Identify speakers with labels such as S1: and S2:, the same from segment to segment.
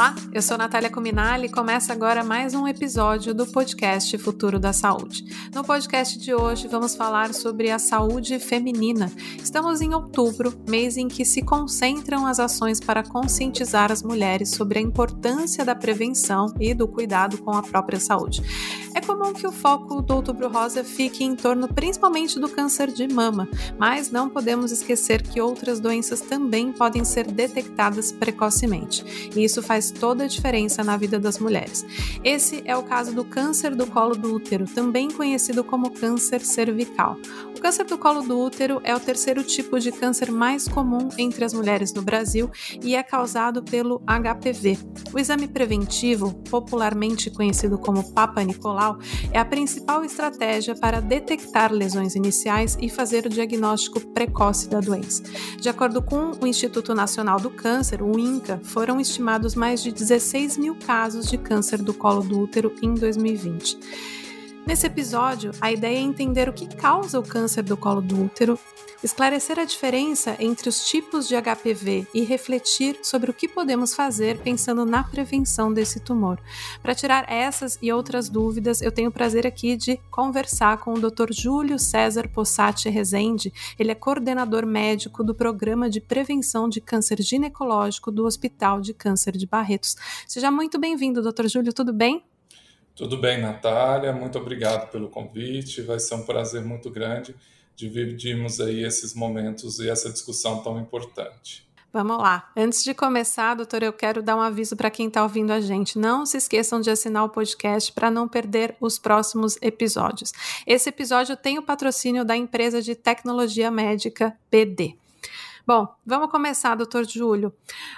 S1: Olá, eu sou Natália Cominali e começa agora mais um episódio do podcast Futuro da Saúde. No podcast de hoje vamos falar sobre a saúde feminina. Estamos em outubro, mês em que se concentram as ações para conscientizar as mulheres sobre a importância da prevenção e do cuidado com a própria saúde. É comum que o foco do Outubro Rosa fique em torno principalmente do câncer de mama, mas não podemos esquecer que outras doenças também podem ser detectadas precocemente. E isso faz toda a diferença na vida das mulheres. Esse é o caso do câncer do colo do útero, também conhecido como câncer cervical. O câncer do colo do útero é o terceiro tipo de câncer mais comum entre as mulheres no Brasil e é causado pelo HPV. O exame preventivo, popularmente conhecido como Papa Nicolau, é a principal estratégia para detectar lesões iniciais e fazer o diagnóstico precoce da doença. De acordo com o Instituto Nacional do Câncer, o INCA, foram estimados mais de 16 mil casos de câncer do colo do útero em 2020. Nesse episódio, a ideia é entender o que causa o câncer do colo do útero, esclarecer a diferença entre os tipos de HPV e refletir sobre o que podemos fazer pensando na prevenção desse tumor. Para tirar essas e outras dúvidas, eu tenho o prazer aqui de conversar com o Dr. Júlio César Possati Rezende. Ele é coordenador médico do Programa de Prevenção de Câncer Ginecológico do Hospital de Câncer de Barretos. Seja muito bem-vindo, Dr. Júlio, tudo bem?
S2: Tudo bem, Natália. Muito obrigado pelo convite. Vai ser um prazer muito grande dividirmos aí esses momentos e essa discussão tão importante.
S1: Vamos lá. Antes de começar, doutor, eu quero dar um aviso para quem está ouvindo a gente. Não se esqueçam de assinar o podcast para não perder os próximos episódios. Esse episódio tem o patrocínio da empresa de tecnologia médica BD. Bom, vamos começar, doutor Júlio.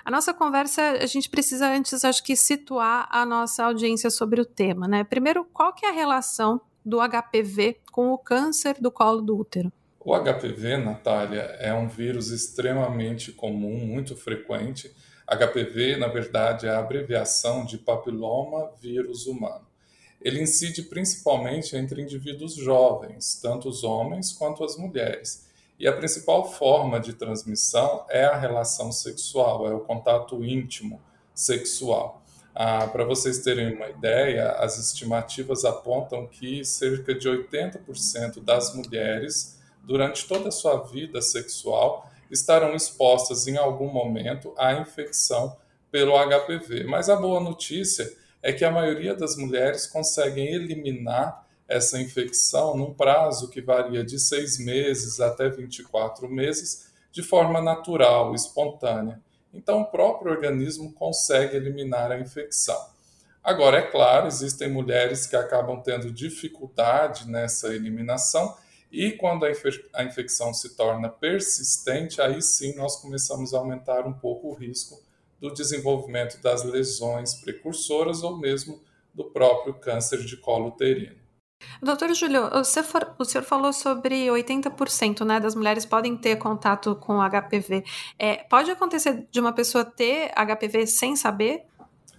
S1: A nossa conversa, a gente precisa antes, acho que, situar a nossa audiência sobre o tema, né? Primeiro, qual que é a relação do HPV com o câncer do colo do útero?
S2: O HPV, Natália, é um vírus extremamente comum, muito frequente. HPV, na verdade, é a abreviação de papiloma vírus humano. Ele incide principalmente entre indivíduos jovens, tanto os homens quanto as mulheres. E a principal forma de transmissão é a relação sexual, é o contato íntimo sexual. Ah, Para vocês terem uma ideia, as estimativas apontam que cerca de 80% das mulheres, durante toda a sua vida sexual, estarão expostas em algum momento à infecção pelo HPV. Mas a boa notícia é que a maioria das mulheres conseguem eliminar essa infecção num prazo que varia de seis meses até 24 meses, de forma natural, espontânea. Então, o próprio organismo consegue eliminar a infecção. Agora, é claro, existem mulheres que acabam tendo dificuldade nessa eliminação, e quando a, infe a infecção se torna persistente, aí sim nós começamos a aumentar um pouco o risco do desenvolvimento das lesões precursoras ou mesmo do próprio câncer de colo uterino.
S1: Doutor Júlio, você for, o senhor falou sobre 80% né, das mulheres podem ter contato com HPV. É, pode acontecer de uma pessoa ter HPV sem saber?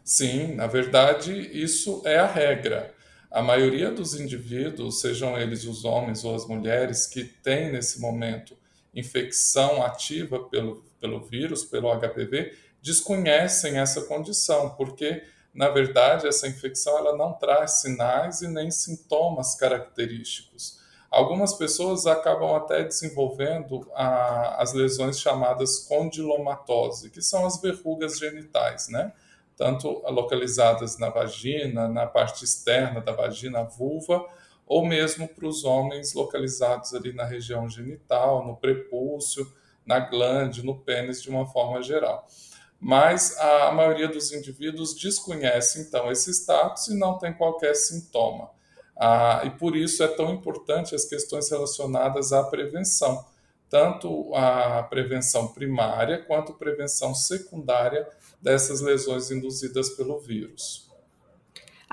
S2: Sim, na verdade, isso é a regra. A maioria dos indivíduos, sejam eles os homens ou as mulheres, que têm nesse momento infecção ativa pelo, pelo vírus, pelo HPV, desconhecem essa condição, porque na verdade, essa infecção ela não traz sinais e nem sintomas característicos. Algumas pessoas acabam até desenvolvendo a, as lesões chamadas condilomatose, que são as verrugas genitais, né? Tanto localizadas na vagina, na parte externa da vagina, vulva, ou mesmo para os homens localizados ali na região genital, no prepúcio, na glande, no pênis de uma forma geral mas a maioria dos indivíduos desconhece então esse status e não tem qualquer sintoma. Ah, e por isso é tão importante as questões relacionadas à prevenção, tanto a prevenção primária quanto a prevenção secundária dessas lesões induzidas pelo vírus.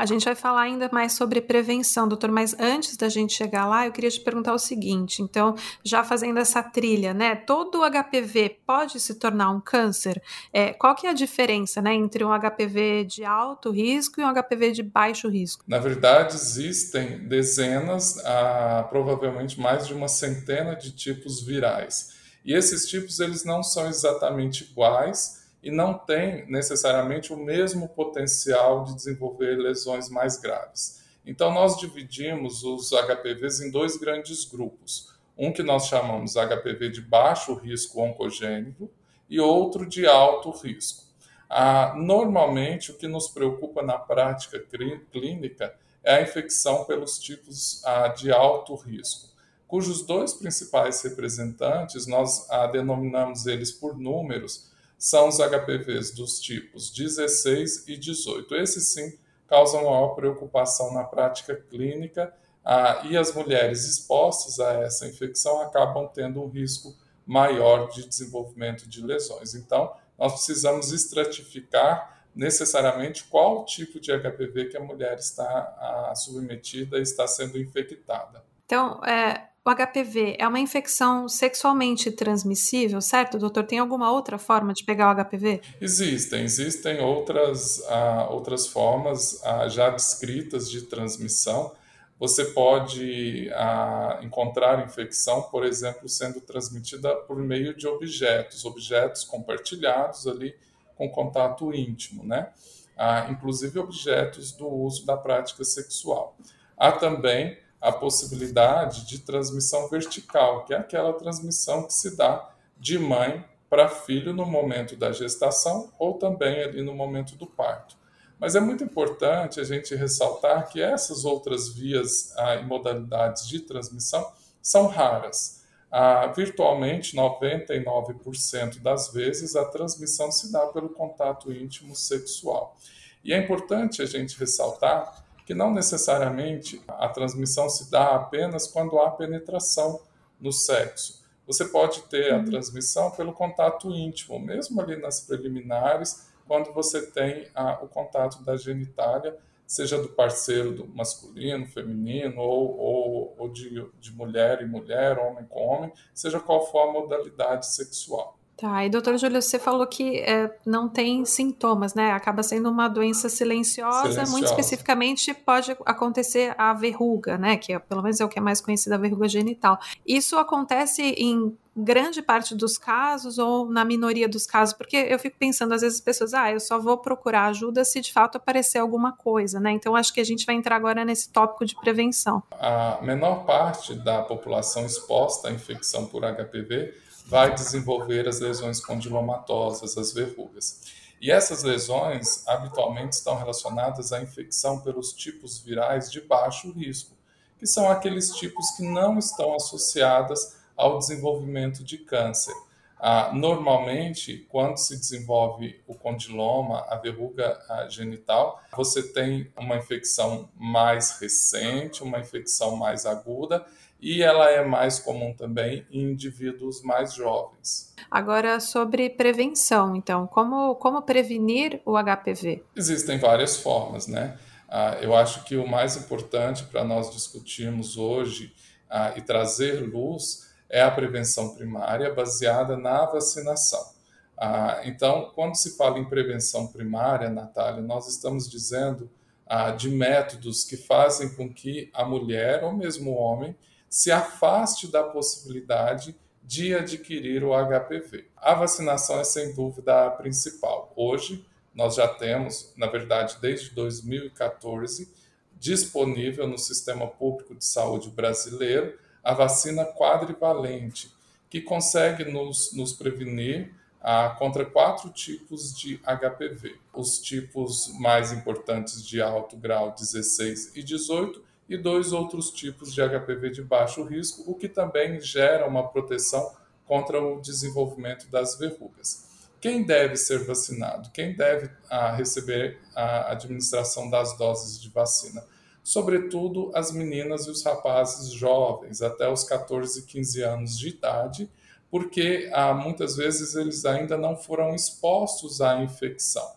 S1: A gente vai falar ainda mais sobre prevenção, doutor, mas antes da gente chegar lá, eu queria te perguntar o seguinte: então, já fazendo essa trilha, né? Todo HPV pode se tornar um câncer? É, qual que é a diferença né, entre um HPV de alto risco e um HPV de baixo risco?
S2: Na verdade, existem dezenas, ah, provavelmente mais de uma centena de tipos virais. E esses tipos eles não são exatamente iguais e não têm necessariamente o mesmo potencial de desenvolver lesões mais graves. Então, nós dividimos os HPVs em dois grandes grupos. Um que nós chamamos HPV de baixo risco oncogênico e outro de alto risco. Ah, normalmente, o que nos preocupa na prática clínica é a infecção pelos tipos ah, de alto risco, cujos dois principais representantes, nós ah, denominamos eles por números, são os HPVs dos tipos 16 e 18. Esses sim causam maior preocupação na prática clínica ah, e as mulheres expostas a essa infecção acabam tendo um risco maior de desenvolvimento de lesões. Então, nós precisamos estratificar necessariamente qual tipo de HPV que a mulher está a, submetida e está sendo infectada.
S1: Então, é, o HPV é uma infecção sexualmente transmissível, certo, doutor? Tem alguma outra forma de pegar o HPV?
S2: Existem, existem outras, uh, outras formas uh, já descritas de transmissão. Você pode uh, encontrar infecção, por exemplo, sendo transmitida por meio de objetos, objetos compartilhados ali com contato íntimo, né? inclusive objetos do uso da prática sexual. Há também a possibilidade de transmissão vertical, que é aquela transmissão que se dá de mãe para filho no momento da gestação ou também ali no momento do parto. Mas é muito importante a gente ressaltar que essas outras vias ah, e modalidades de transmissão são raras. Ah, virtualmente 99% das vezes a transmissão se dá pelo contato íntimo sexual. E é importante a gente ressaltar que não necessariamente a transmissão se dá apenas quando há penetração no sexo. Você pode ter a uhum. transmissão pelo contato íntimo, mesmo ali nas preliminares, quando você tem a, o contato da genitália, seja do parceiro do masculino, feminino, ou, ou, ou de, de mulher e mulher, homem com homem, seja qual for a modalidade sexual.
S1: Tá, e doutor Júlio, você falou que é, não tem sintomas, né? Acaba sendo uma doença silenciosa, silenciosa, muito especificamente pode acontecer a verruga, né? Que é, pelo menos é o que é mais conhecido, a verruga genital. Isso acontece em grande parte dos casos ou na minoria dos casos? Porque eu fico pensando, às vezes as pessoas, ah, eu só vou procurar ajuda se de fato aparecer alguma coisa, né? Então acho que a gente vai entrar agora nesse tópico de prevenção.
S2: A menor parte da população exposta à infecção por HPV vai desenvolver as lesões condilomatosas, as verrugas. E essas lesões habitualmente estão relacionadas à infecção pelos tipos virais de baixo risco, que são aqueles tipos que não estão associadas ao desenvolvimento de câncer. Ah, normalmente, quando se desenvolve o condiloma, a verruga genital, você tem uma infecção mais recente, uma infecção mais aguda, e ela é mais comum também em indivíduos mais jovens.
S1: Agora, sobre prevenção, então, como, como prevenir o HPV?
S2: Existem várias formas, né? Ah, eu acho que o mais importante para nós discutirmos hoje ah, e trazer luz é a prevenção primária baseada na vacinação. Ah, então, quando se fala em prevenção primária, Natália, nós estamos dizendo ah, de métodos que fazem com que a mulher ou mesmo o homem se afaste da possibilidade de adquirir o HPV. A vacinação é sem dúvida a principal. Hoje, nós já temos, na verdade, desde 2014, disponível no Sistema Público de Saúde brasileiro a vacina quadrivalente, que consegue nos, nos prevenir ah, contra quatro tipos de HPV. Os tipos mais importantes de alto grau 16 e 18 e dois outros tipos de HPV de baixo risco, o que também gera uma proteção contra o desenvolvimento das verrugas. Quem deve ser vacinado? Quem deve ah, receber a administração das doses de vacina? Sobretudo as meninas e os rapazes jovens, até os 14, 15 anos de idade, porque ah, muitas vezes eles ainda não foram expostos à infecção.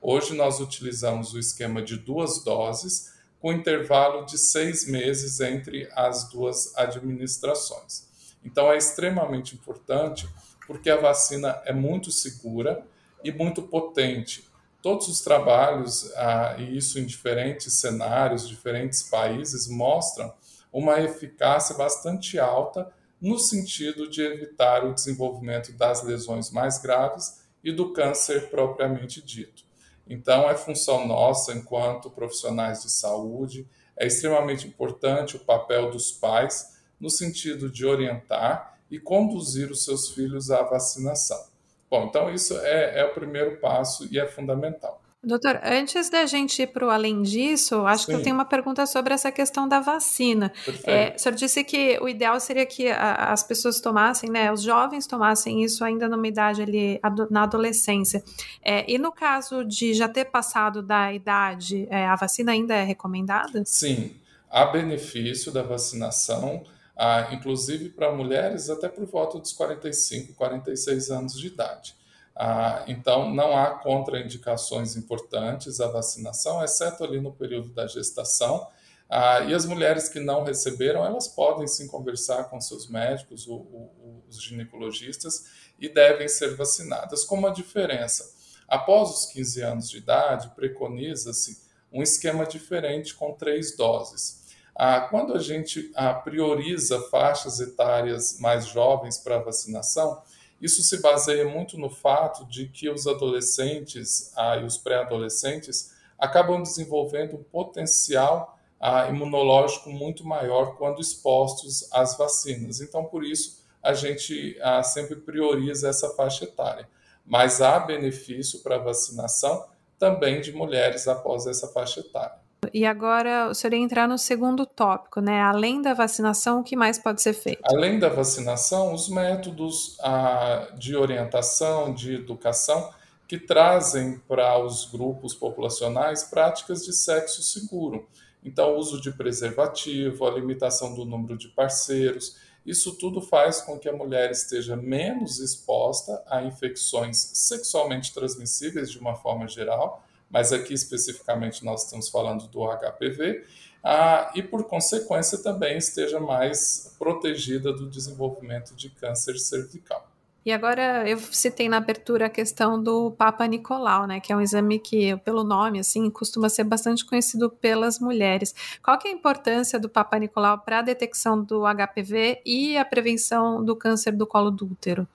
S2: Hoje nós utilizamos o esquema de duas doses, com intervalo de seis meses entre as duas administrações. Então é extremamente importante porque a vacina é muito segura e muito potente. Todos os trabalhos, ah, e isso em diferentes cenários, diferentes países, mostram uma eficácia bastante alta no sentido de evitar o desenvolvimento das lesões mais graves e do câncer propriamente dito. Então, é função nossa, enquanto profissionais de saúde, é extremamente importante o papel dos pais no sentido de orientar e conduzir os seus filhos à vacinação. Bom, então isso é, é o primeiro passo e é fundamental.
S1: Doutor, antes da gente ir para o além disso, acho Sim. que eu tenho uma pergunta sobre essa questão da vacina. É, o senhor disse que o ideal seria que a, as pessoas tomassem, né, os jovens tomassem isso ainda numa idade ali, na adolescência. É, e no caso de já ter passado da idade, é, a vacina ainda é recomendada?
S2: Sim, há benefício da vacinação, ah, inclusive para mulheres até por volta dos 45, 46 anos de idade. Ah, então, não há contraindicações importantes à vacinação, exceto ali no período da gestação. Ah, e as mulheres que não receberam, elas podem sim conversar com seus médicos, o, o, os ginecologistas, e devem ser vacinadas. Com uma diferença: após os 15 anos de idade, preconiza-se um esquema diferente com três doses. Ah, quando a gente ah, prioriza faixas etárias mais jovens para vacinação, isso se baseia muito no fato de que os adolescentes ah, e os pré-adolescentes acabam desenvolvendo um potencial ah, imunológico muito maior quando expostos às vacinas. Então, por isso, a gente ah, sempre prioriza essa faixa etária. Mas há benefício para a vacinação também de mulheres após essa faixa etária.
S1: E agora o senhor ia entrar no segundo tópico, né? Além da vacinação, o que mais pode ser feito?
S2: Além da vacinação, os métodos ah, de orientação, de educação, que trazem para os grupos populacionais práticas de sexo seguro. Então, o uso de preservativo, a limitação do número de parceiros, isso tudo faz com que a mulher esteja menos exposta a infecções sexualmente transmissíveis de uma forma geral mas aqui especificamente nós estamos falando do HPV, ah, e por consequência também esteja mais protegida do desenvolvimento de câncer cervical.
S1: E agora eu citei na abertura a questão do Papa Nicolau, né, que é um exame que, pelo nome, assim, costuma ser bastante conhecido pelas mulheres. Qual que é a importância do Papa Nicolau para a detecção do HPV e a prevenção do câncer do colo do útero?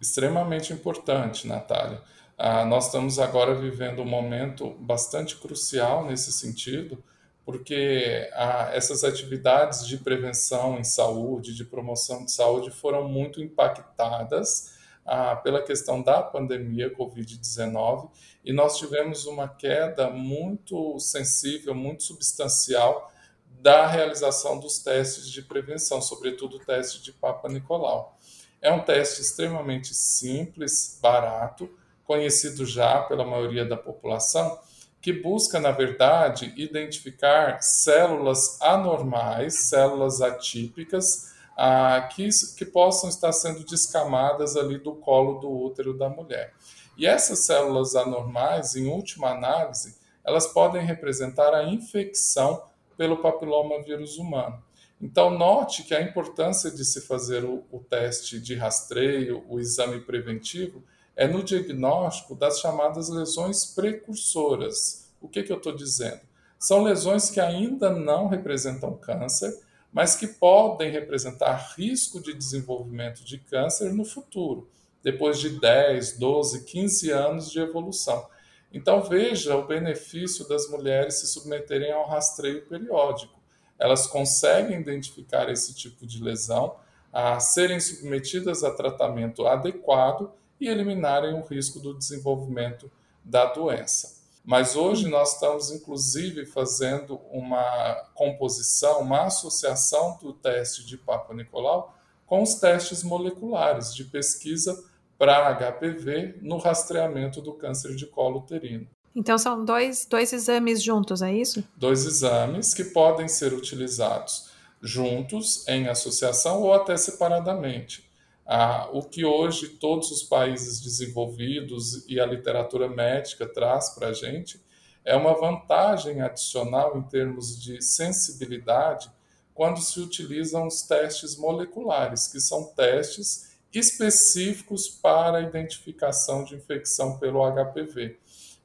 S2: Extremamente importante, Natália. Ah, nós estamos agora vivendo um momento bastante crucial nesse sentido, porque ah, essas atividades de prevenção em saúde, de promoção de saúde, foram muito impactadas ah, pela questão da pandemia Covid-19 e nós tivemos uma queda muito sensível, muito substancial da realização dos testes de prevenção, sobretudo o teste de Papa Nicolau. É um teste extremamente simples, barato, conhecido já pela maioria da população, que busca, na verdade, identificar células anormais, células atípicas, ah, que, que possam estar sendo descamadas ali do colo do útero da mulher. E essas células anormais, em última análise, elas podem representar a infecção pelo papiloma vírus humano. Então, note que a importância de se fazer o, o teste de rastreio, o exame preventivo, é no diagnóstico das chamadas lesões precursoras. O que, que eu estou dizendo? São lesões que ainda não representam câncer, mas que podem representar risco de desenvolvimento de câncer no futuro, depois de 10, 12, 15 anos de evolução. Então veja o benefício das mulheres se submeterem ao rastreio periódico. Elas conseguem identificar esse tipo de lesão, a serem submetidas a tratamento adequado e eliminarem o risco do desenvolvimento da doença. Mas hoje nós estamos, inclusive, fazendo uma composição, uma associação do teste de Papa Nicolau com os testes moleculares de pesquisa para HPV no rastreamento do câncer de colo uterino.
S1: Então, são dois, dois exames juntos, é isso?
S2: Dois exames que podem ser utilizados juntos, em associação ou até separadamente. Ah, o que hoje todos os países desenvolvidos e a literatura médica traz para a gente é uma vantagem adicional em termos de sensibilidade quando se utilizam os testes moleculares, que são testes específicos para a identificação de infecção pelo HPV.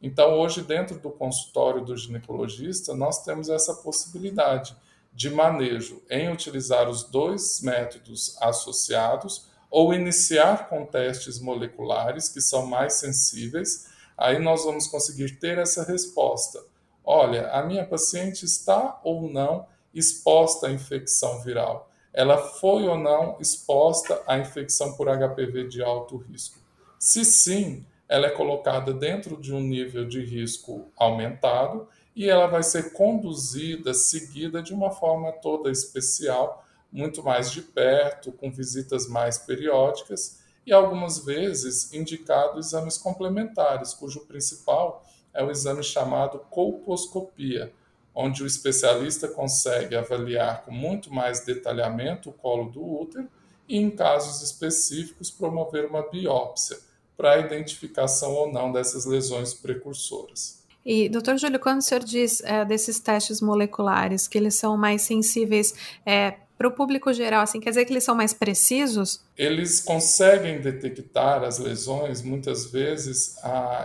S2: Então, hoje, dentro do consultório do ginecologista, nós temos essa possibilidade de manejo em utilizar os dois métodos associados ou iniciar com testes moleculares que são mais sensíveis, aí nós vamos conseguir ter essa resposta. Olha, a minha paciente está ou não exposta à infecção viral? Ela foi ou não exposta à infecção por HPV de alto risco? Se sim, ela é colocada dentro de um nível de risco aumentado e ela vai ser conduzida, seguida de uma forma toda especial, muito mais de perto, com visitas mais periódicas e algumas vezes indicado exames complementares, cujo principal é o exame chamado colposcopia, onde o especialista consegue avaliar com muito mais detalhamento o colo do útero e, em casos específicos, promover uma biópsia para a identificação ou não dessas lesões precursoras.
S1: E, doutor Júlio, quando o senhor diz é, desses testes moleculares, que eles são mais sensíveis é, para o público geral, assim, quer dizer que eles são mais precisos?
S2: Eles conseguem detectar as lesões, muitas vezes,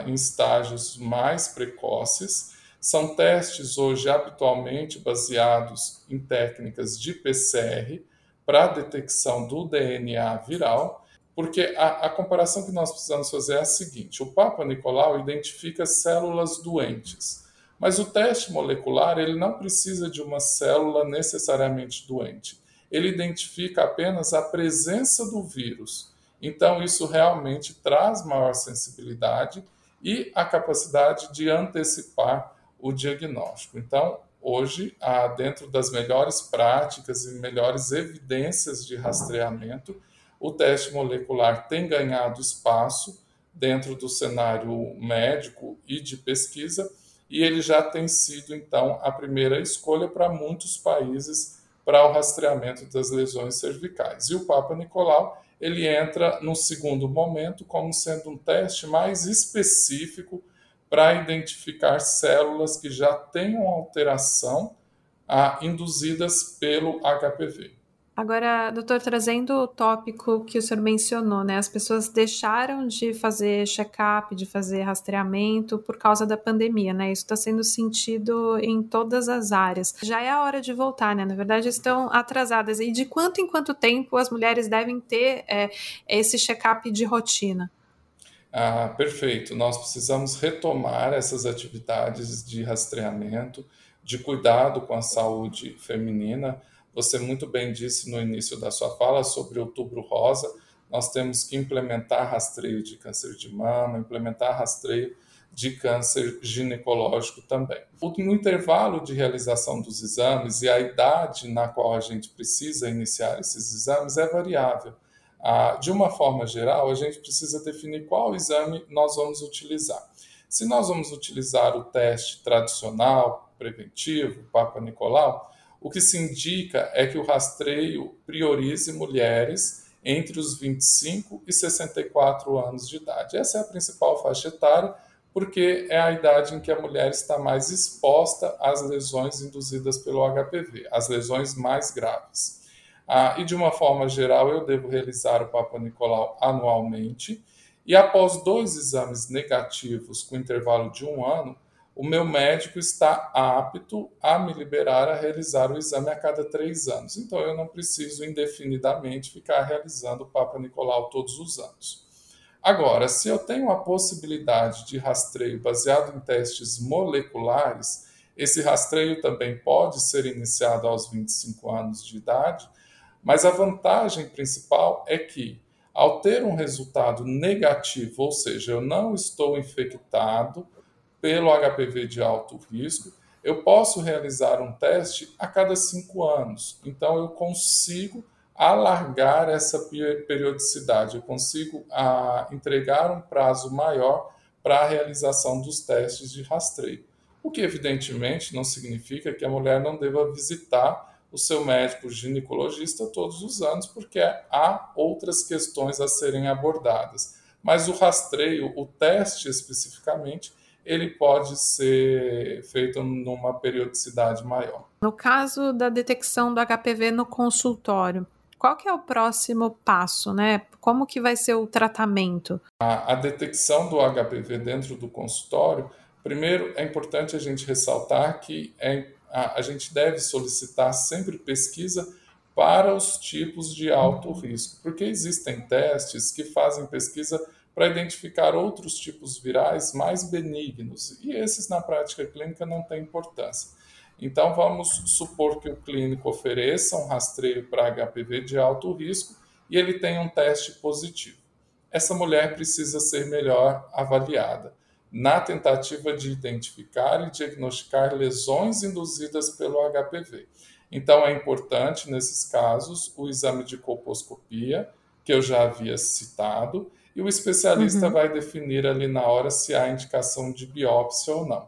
S2: em estágios mais precoces. São testes hoje habitualmente baseados em técnicas de PCR para detecção do DNA viral porque a, a, comparação que nós precisamos fazer é a seguinte: o Papa Nicolau identifica células doentes, mas o teste molecular ele não precisa de uma célula necessariamente doente. Ele identifica apenas a presença do vírus. Então, isso realmente traz maior sensibilidade e a capacidade de antecipar o diagnóstico. Então, hoje, dentro das melhores práticas e melhores evidências de rastreamento, o teste molecular tem ganhado espaço dentro do cenário médico e de pesquisa, e ele já tem sido, então, a primeira escolha para muitos países para o rastreamento das lesões cervicais. E o Papa Nicolau, ele entra no segundo momento como sendo um teste mais específico para identificar células que já tenham alteração induzidas pelo HPV.
S1: Agora, doutor, trazendo o tópico que o senhor mencionou, né? As pessoas deixaram de fazer check-up, de fazer rastreamento por causa da pandemia, né? Isso está sendo sentido em todas as áreas. Já é a hora de voltar, né? Na verdade, estão atrasadas. E de quanto em quanto tempo as mulheres devem ter é, esse check-up de rotina?
S2: Ah, perfeito. Nós precisamos retomar essas atividades de rastreamento, de cuidado com a saúde feminina você muito bem disse no início da sua fala sobre Outubro Rosa. Nós temos que implementar rastreio de câncer de mama, implementar rastreio de câncer ginecológico também. No intervalo de realização dos exames e a idade na qual a gente precisa iniciar esses exames é variável. Ah, de uma forma geral, a gente precisa definir qual exame nós vamos utilizar. Se nós vamos utilizar o teste tradicional, preventivo, Papa Nicolau, o que se indica é que o rastreio priorize mulheres entre os 25 e 64 anos de idade. Essa é a principal faixa etária, porque é a idade em que a mulher está mais exposta às lesões induzidas pelo HPV, as lesões mais graves. Ah, e de uma forma geral, eu devo realizar o Papa Nicolau anualmente, e após dois exames negativos com intervalo de um ano, o meu médico está apto a me liberar a realizar o exame a cada três anos. Então, eu não preciso indefinidamente ficar realizando o Papa Nicolau todos os anos. Agora, se eu tenho a possibilidade de rastreio baseado em testes moleculares, esse rastreio também pode ser iniciado aos 25 anos de idade, mas a vantagem principal é que, ao ter um resultado negativo, ou seja, eu não estou infectado, pelo HPV de alto risco, eu posso realizar um teste a cada cinco anos. Então, eu consigo alargar essa periodicidade, eu consigo a, entregar um prazo maior para a realização dos testes de rastreio. O que, evidentemente, não significa que a mulher não deva visitar o seu médico ginecologista todos os anos, porque há outras questões a serem abordadas. Mas o rastreio, o teste especificamente, ele pode ser feito numa periodicidade maior.
S1: No caso da detecção do HPV no consultório, qual que é o próximo passo, né? Como que vai ser o tratamento?
S2: A, a detecção do HPV dentro do consultório, primeiro é importante a gente ressaltar que é, a, a gente deve solicitar sempre pesquisa para os tipos de alto risco, porque existem testes que fazem pesquisa para identificar outros tipos virais mais benignos, e esses na prática clínica não têm importância. Então, vamos supor que o clínico ofereça um rastreio para HPV de alto risco e ele tem um teste positivo. Essa mulher precisa ser melhor avaliada na tentativa de identificar e diagnosticar lesões induzidas pelo HPV. Então, é importante, nesses casos, o exame de colposcopia, que eu já havia citado, e o especialista uhum. vai definir ali na hora se há indicação de biópsia ou não.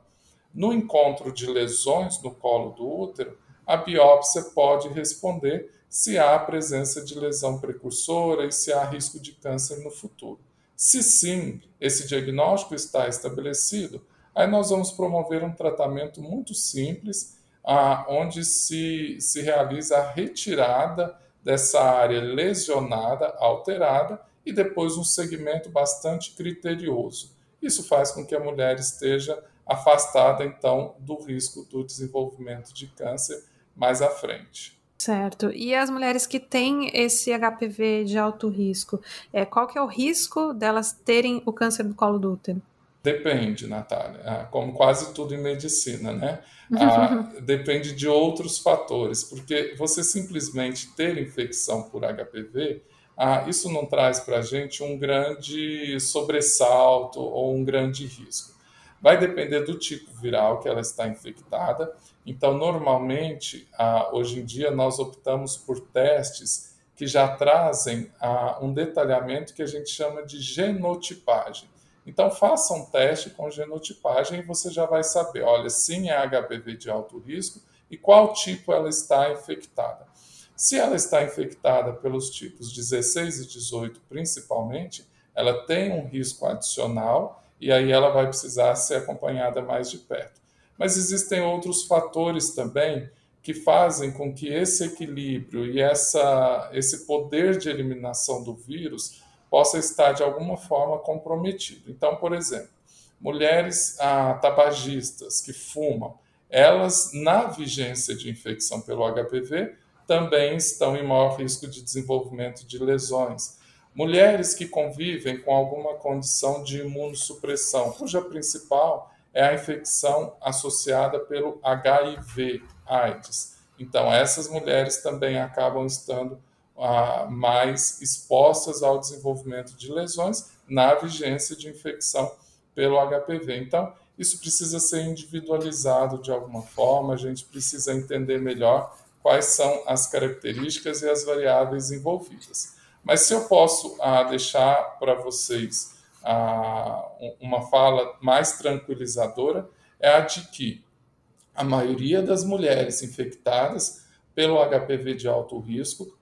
S2: No encontro de lesões no colo do útero, a biópsia pode responder se há presença de lesão precursora e se há risco de câncer no futuro. Se sim, esse diagnóstico está estabelecido, aí nós vamos promover um tratamento muito simples, ah, onde se, se realiza a retirada dessa área lesionada, alterada, e depois um segmento bastante criterioso. Isso faz com que a mulher esteja afastada, então, do risco do desenvolvimento de câncer mais à frente.
S1: Certo. E as mulheres que têm esse HPV de alto risco, é, qual que é o risco delas terem o câncer do colo do útero?
S2: Depende, Natália. Ah, como quase tudo em medicina, né? Ah, depende de outros fatores, porque você simplesmente ter infecção por HPV, ah, isso não traz para a gente um grande sobressalto ou um grande risco. Vai depender do tipo viral que ela está infectada. Então, normalmente, ah, hoje em dia, nós optamos por testes que já trazem ah, um detalhamento que a gente chama de genotipagem. Então, faça um teste com genotipagem e você já vai saber, olha, sim é HPV de alto risco e qual tipo ela está infectada. Se ela está infectada pelos tipos 16 e 18 principalmente, ela tem um risco adicional e aí ela vai precisar ser acompanhada mais de perto. Mas existem outros fatores também que fazem com que esse equilíbrio e essa, esse poder de eliminação do vírus possa estar de alguma forma comprometido. Então, por exemplo, mulheres ah, tabagistas que fumam, elas, na vigência de infecção pelo HPV, também estão em maior risco de desenvolvimento de lesões Mulheres que convivem com alguma condição de imunossupressão, cuja principal é a infecção associada pelo HIV, AIDS. Então, essas mulheres também acabam estando ah, mais expostas ao desenvolvimento de lesões na vigência de infecção pelo HPV. Então, isso precisa ser individualizado de alguma forma, a gente precisa entender melhor quais são as características e as variáveis envolvidas. Mas se eu posso ah, deixar para vocês ah, uma fala mais tranquilizadora, é a de que a maioria das mulheres infectadas pelo HPV de alto risco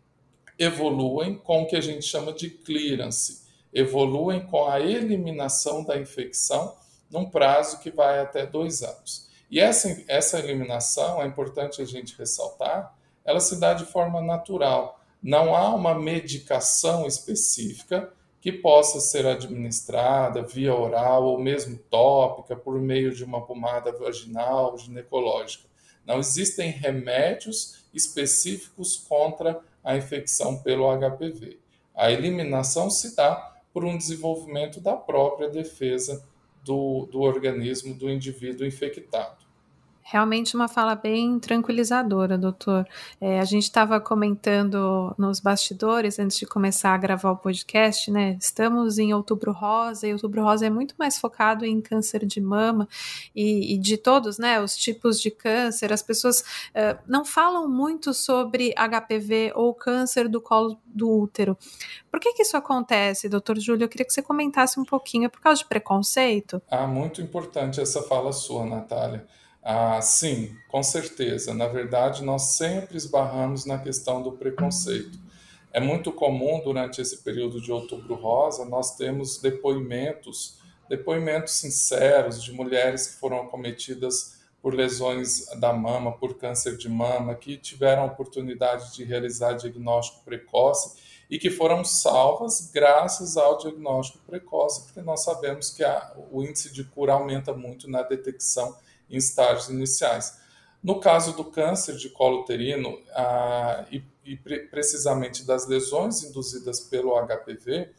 S2: evoluem com o que a gente chama de clearance, evoluem com a eliminação da infecção num prazo que vai até dois anos. E essa, essa eliminação, é importante a gente ressaltar, ela se dá de forma natural não há uma medicação específica que possa ser administrada via oral ou mesmo tópica por meio de uma pomada vaginal ginecológica. Não existem remédios específicos contra a infecção pelo HPV. A eliminação se dá por um desenvolvimento da própria defesa do, do organismo do indivíduo infectado.
S1: Realmente uma fala bem tranquilizadora, doutor. É, a gente estava comentando nos bastidores, antes de começar a gravar o podcast, né? Estamos em outubro rosa, e outubro rosa é muito mais focado em câncer de mama e, e de todos, né? Os tipos de câncer. As pessoas uh, não falam muito sobre HPV ou câncer do colo do útero. Por que, que isso acontece, doutor Júlio? Eu queria que você comentasse um pouquinho. É por causa de preconceito?
S2: Ah, muito importante essa fala sua, Natália. Ah, sim, com certeza. Na verdade, nós sempre esbarramos na questão do preconceito. É muito comum durante esse período de Outubro Rosa nós temos depoimentos, depoimentos sinceros de mulheres que foram acometidas por lesões da mama, por câncer de mama, que tiveram a oportunidade de realizar diagnóstico precoce e que foram salvas graças ao diagnóstico precoce, porque nós sabemos que a, o índice de cura aumenta muito na detecção em estágios iniciais. No caso do câncer de colo uterino, ah, e, e pre precisamente das lesões induzidas pelo HPV,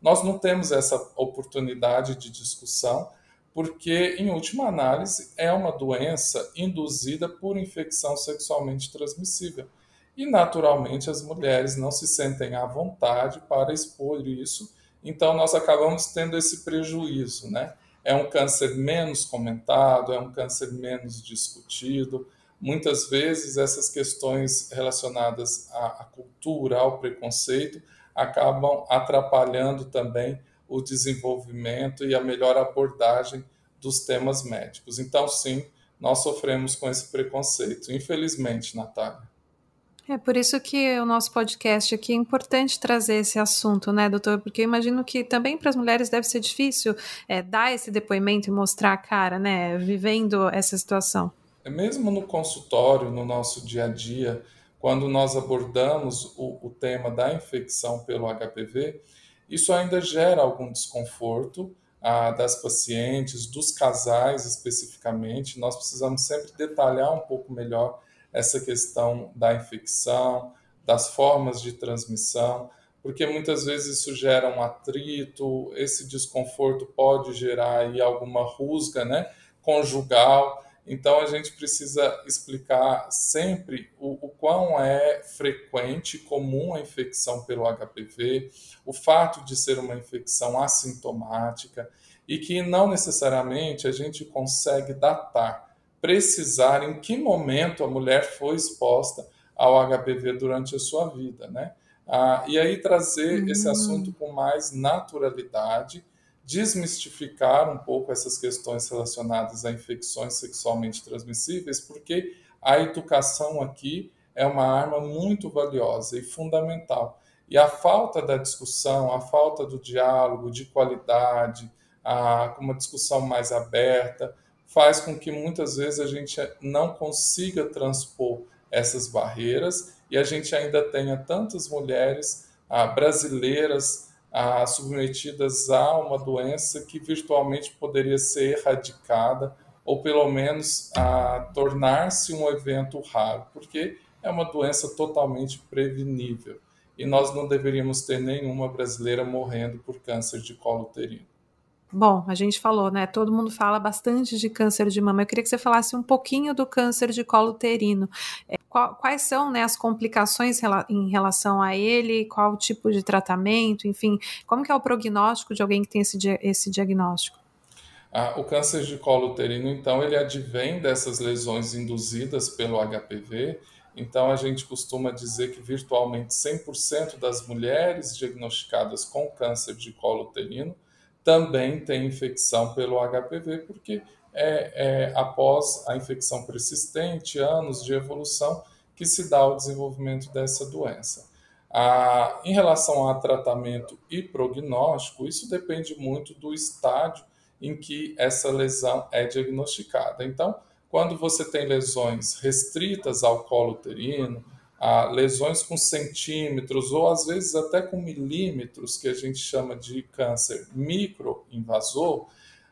S2: nós não temos essa oportunidade de discussão, porque, em última análise, é uma doença induzida por infecção sexualmente transmissível. E, naturalmente, as mulheres não se sentem à vontade para expor isso, então nós acabamos tendo esse prejuízo, né? É um câncer menos comentado, é um câncer menos discutido. Muitas vezes essas questões relacionadas à, à cultura, ao preconceito, acabam atrapalhando também o desenvolvimento e a melhor abordagem dos temas médicos. Então, sim, nós sofremos com esse preconceito, infelizmente, Natália.
S1: É por isso que o nosso podcast aqui é importante trazer esse assunto, né, doutor? Porque eu imagino que também para as mulheres deve ser difícil é, dar esse depoimento e mostrar a cara, né, vivendo essa situação.
S2: É mesmo no consultório, no nosso dia a dia, quando nós abordamos o, o tema da infecção pelo HPV, isso ainda gera algum desconforto ah, das pacientes, dos casais especificamente. Nós precisamos sempre detalhar um pouco melhor essa questão da infecção, das formas de transmissão, porque muitas vezes isso gera um atrito, esse desconforto pode gerar aí alguma rusga né, conjugal. Então a gente precisa explicar sempre o, o quão é frequente, comum a infecção pelo HPV, o fato de ser uma infecção assintomática e que não necessariamente a gente consegue datar, precisar em que momento a mulher foi exposta ao HPV durante a sua vida, né? Ah, e aí trazer uhum. esse assunto com mais naturalidade desmistificar um pouco essas questões relacionadas a infecções sexualmente transmissíveis, porque a educação aqui é uma arma muito valiosa e fundamental. E a falta da discussão, a falta do diálogo de qualidade, a, uma discussão mais aberta, faz com que muitas vezes a gente não consiga transpor essas barreiras e a gente ainda tenha tantas mulheres ah, brasileiras ah, submetidas a uma doença que virtualmente poderia ser erradicada ou pelo menos a tornar-se um evento raro, porque é uma doença totalmente prevenível e nós não deveríamos ter nenhuma brasileira morrendo por câncer de colo uterino.
S1: Bom, a gente falou, né? Todo mundo fala bastante de câncer de mama. Eu queria que você falasse um pouquinho do câncer de colo uterino. É, quais são né, as complicações em relação a ele? Qual o tipo de tratamento? Enfim, como que é o prognóstico de alguém que tem esse, esse diagnóstico?
S2: Ah, o câncer de colo uterino, então, ele advém dessas lesões induzidas pelo HPV. Então, a gente costuma dizer que virtualmente 100% das mulheres diagnosticadas com câncer de colo uterino também tem infecção pelo HPV, porque é, é após a infecção persistente, anos de evolução, que se dá o desenvolvimento dessa doença. Ah, em relação a tratamento e prognóstico, isso depende muito do estágio em que essa lesão é diagnosticada. Então, quando você tem lesões restritas ao colo uterino, a lesões com centímetros ou às vezes até com milímetros, que a gente chama de câncer microinvasor,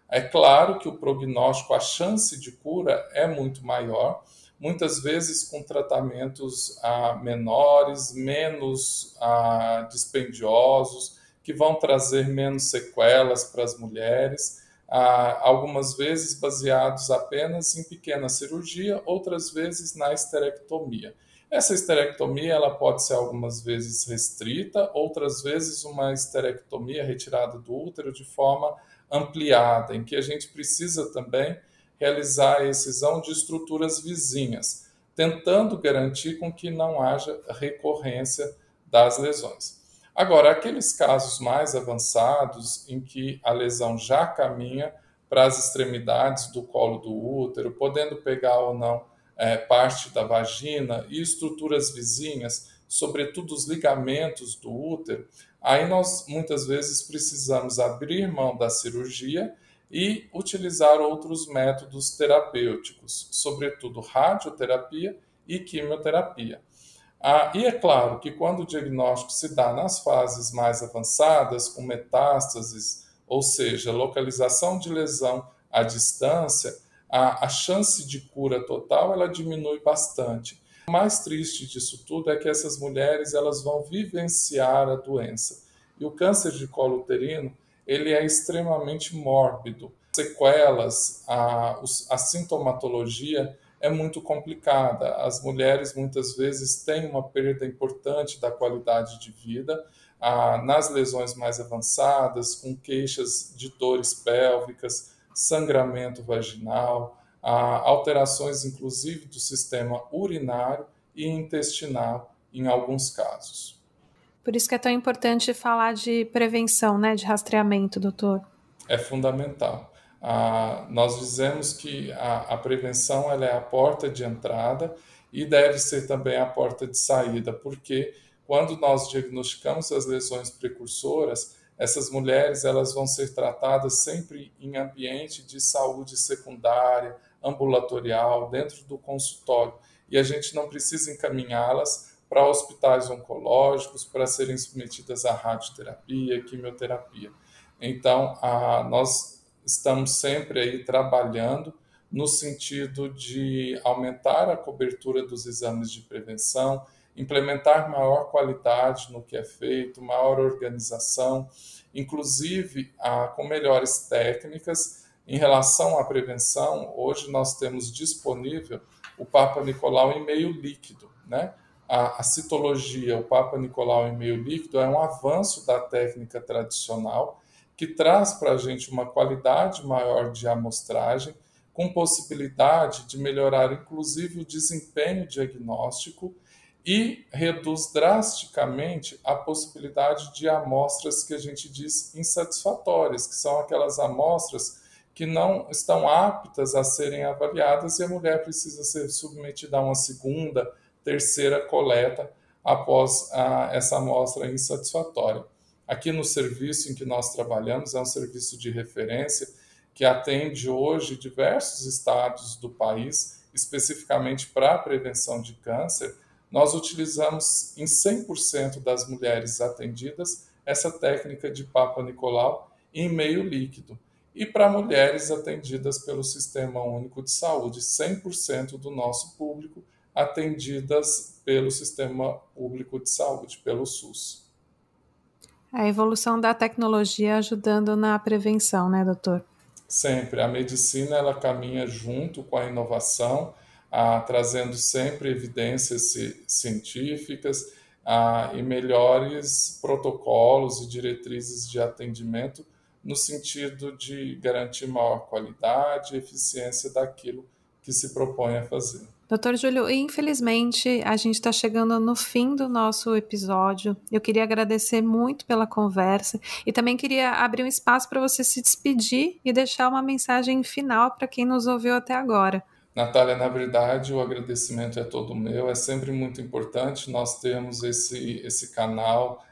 S2: é claro que o prognóstico, a chance de cura é muito maior, muitas vezes com tratamentos ah, menores, menos ah, dispendiosos, que vão trazer menos sequelas para as mulheres, ah, algumas vezes baseados apenas em pequena cirurgia, outras vezes na esterectomia. Essa esterectomia ela pode ser algumas vezes restrita, outras vezes uma esterectomia retirada do útero de forma ampliada, em que a gente precisa também realizar a excisão de estruturas vizinhas, tentando garantir com que não haja recorrência das lesões. Agora, aqueles casos mais avançados em que a lesão já caminha para as extremidades do colo do útero, podendo pegar ou não é, parte da vagina e estruturas vizinhas, sobretudo os ligamentos do útero, aí nós muitas vezes precisamos abrir mão da cirurgia e utilizar outros métodos terapêuticos, sobretudo radioterapia e quimioterapia. Ah, e é claro que quando o diagnóstico se dá nas fases mais avançadas, com metástases, ou seja, localização de lesão à distância, a, a chance de cura total ela diminui bastante. O mais triste disso tudo é que essas mulheres elas vão vivenciar a doença. E o câncer de colo uterino, ele é extremamente mórbido. Sequelas, a, a sintomatologia é muito complicada. As mulheres muitas vezes têm uma perda importante da qualidade de vida nas lesões mais avançadas, com queixas de dores pélvicas, sangramento vaginal, alterações inclusive do sistema urinário e intestinal em alguns casos.
S1: Por isso que é tão importante falar de prevenção, né, de rastreamento, doutor.
S2: É fundamental. Ah, nós dizemos que a, a prevenção é a porta de entrada e deve ser também a porta de saída, porque quando nós diagnosticamos as lesões precursoras, essas mulheres elas vão ser tratadas sempre em ambiente de saúde secundária, ambulatorial, dentro do consultório, e a gente não precisa encaminhá-las para hospitais oncológicos para serem submetidas à radioterapia, quimioterapia. Então, a, nós estamos sempre aí trabalhando no sentido de aumentar a cobertura dos exames de prevenção, implementar maior qualidade no que é feito, maior organização, inclusive ah, com melhores técnicas. Em relação à prevenção, hoje nós temos disponível o Papa Nicolau em meio líquido, né? A, a citologia, o Papa Nicolau em meio líquido é um avanço da técnica tradicional que traz para a gente uma qualidade maior de amostragem, com possibilidade de melhorar inclusive o desempenho diagnóstico e reduz drasticamente a possibilidade de amostras que a gente diz insatisfatórias, que são aquelas amostras que não estão aptas a serem avaliadas e a mulher precisa ser submetida a uma segunda, terceira coleta após a, essa amostra insatisfatória. Aqui no serviço em que nós trabalhamos, é um serviço de referência que atende hoje diversos estados do país, especificamente para a prevenção de câncer. Nós utilizamos em 100% das mulheres atendidas essa técnica de Papa Nicolau em meio líquido. E para mulheres atendidas pelo Sistema Único de Saúde, 100% do nosso público atendidas pelo Sistema Público de Saúde, pelo SUS.
S1: A evolução da tecnologia ajudando na prevenção, né, doutor?
S2: Sempre. A medicina ela caminha junto com a inovação, ah, trazendo sempre evidências científicas ah, e melhores protocolos e diretrizes de atendimento no sentido de garantir maior qualidade e eficiência daquilo que se propõe a fazer.
S1: Doutor Júlio, infelizmente a gente está chegando no fim do nosso episódio. Eu queria agradecer muito pela conversa e também queria abrir um espaço para você se despedir e deixar uma mensagem final para quem nos ouviu até agora.
S2: Natália, na verdade, o agradecimento é todo meu. É sempre muito importante nós termos esse, esse canal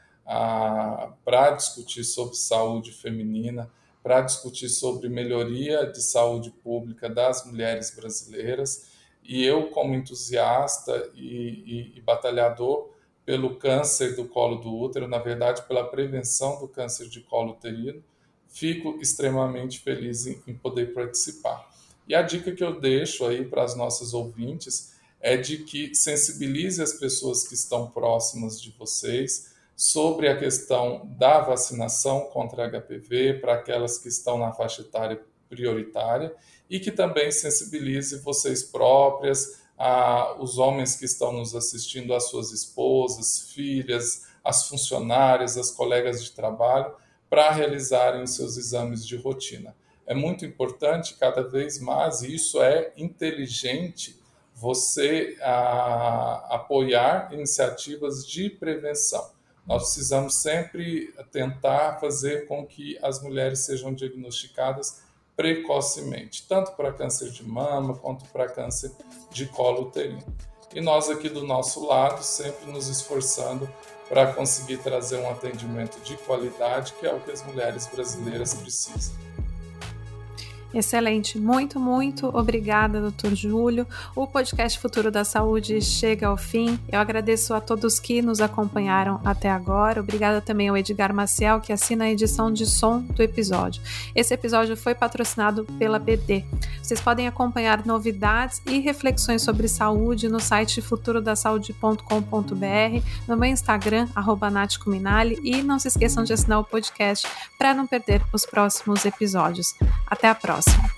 S2: para discutir sobre saúde feminina, para discutir sobre melhoria de saúde pública das mulheres brasileiras e eu, como entusiasta e, e, e, batalhador pelo câncer do colo do útero, na verdade, pela prevenção do câncer de colo uterino, fico extremamente feliz em, em poder participar. E a dica que eu deixo aí para as nossas ouvintes é de que sensibilize as pessoas que estão próximas de vocês sobre a questão da vacinação contra HPV para aquelas que estão na faixa etária prioritária e que também sensibilize vocês próprias, a, os homens que estão nos assistindo, as suas esposas, filhas, as funcionárias, as colegas de trabalho, para realizarem os seus exames de rotina. É muito importante cada vez mais, e isso é inteligente, você a, apoiar iniciativas de prevenção. Nós precisamos sempre tentar fazer com que as mulheres sejam diagnosticadas precocemente, tanto para câncer de mama quanto para câncer de colo uterino. E nós aqui do nosso lado, sempre nos esforçando para conseguir trazer um atendimento de qualidade, que é o que as mulheres brasileiras precisam.
S1: Excelente, muito, muito obrigada, doutor Júlio. O podcast Futuro da Saúde chega ao fim. Eu agradeço a todos que nos acompanharam até agora. Obrigada também ao Edgar Maciel, que assina a edição de som do episódio. Esse episódio foi patrocinado pela BD. Vocês podem acompanhar novidades e reflexões sobre saúde no site futurodasaude.com.br, no meu Instagram, arroba e não se esqueçam de assinar o podcast para não perder os próximos episódios. Até a próxima! Próxima.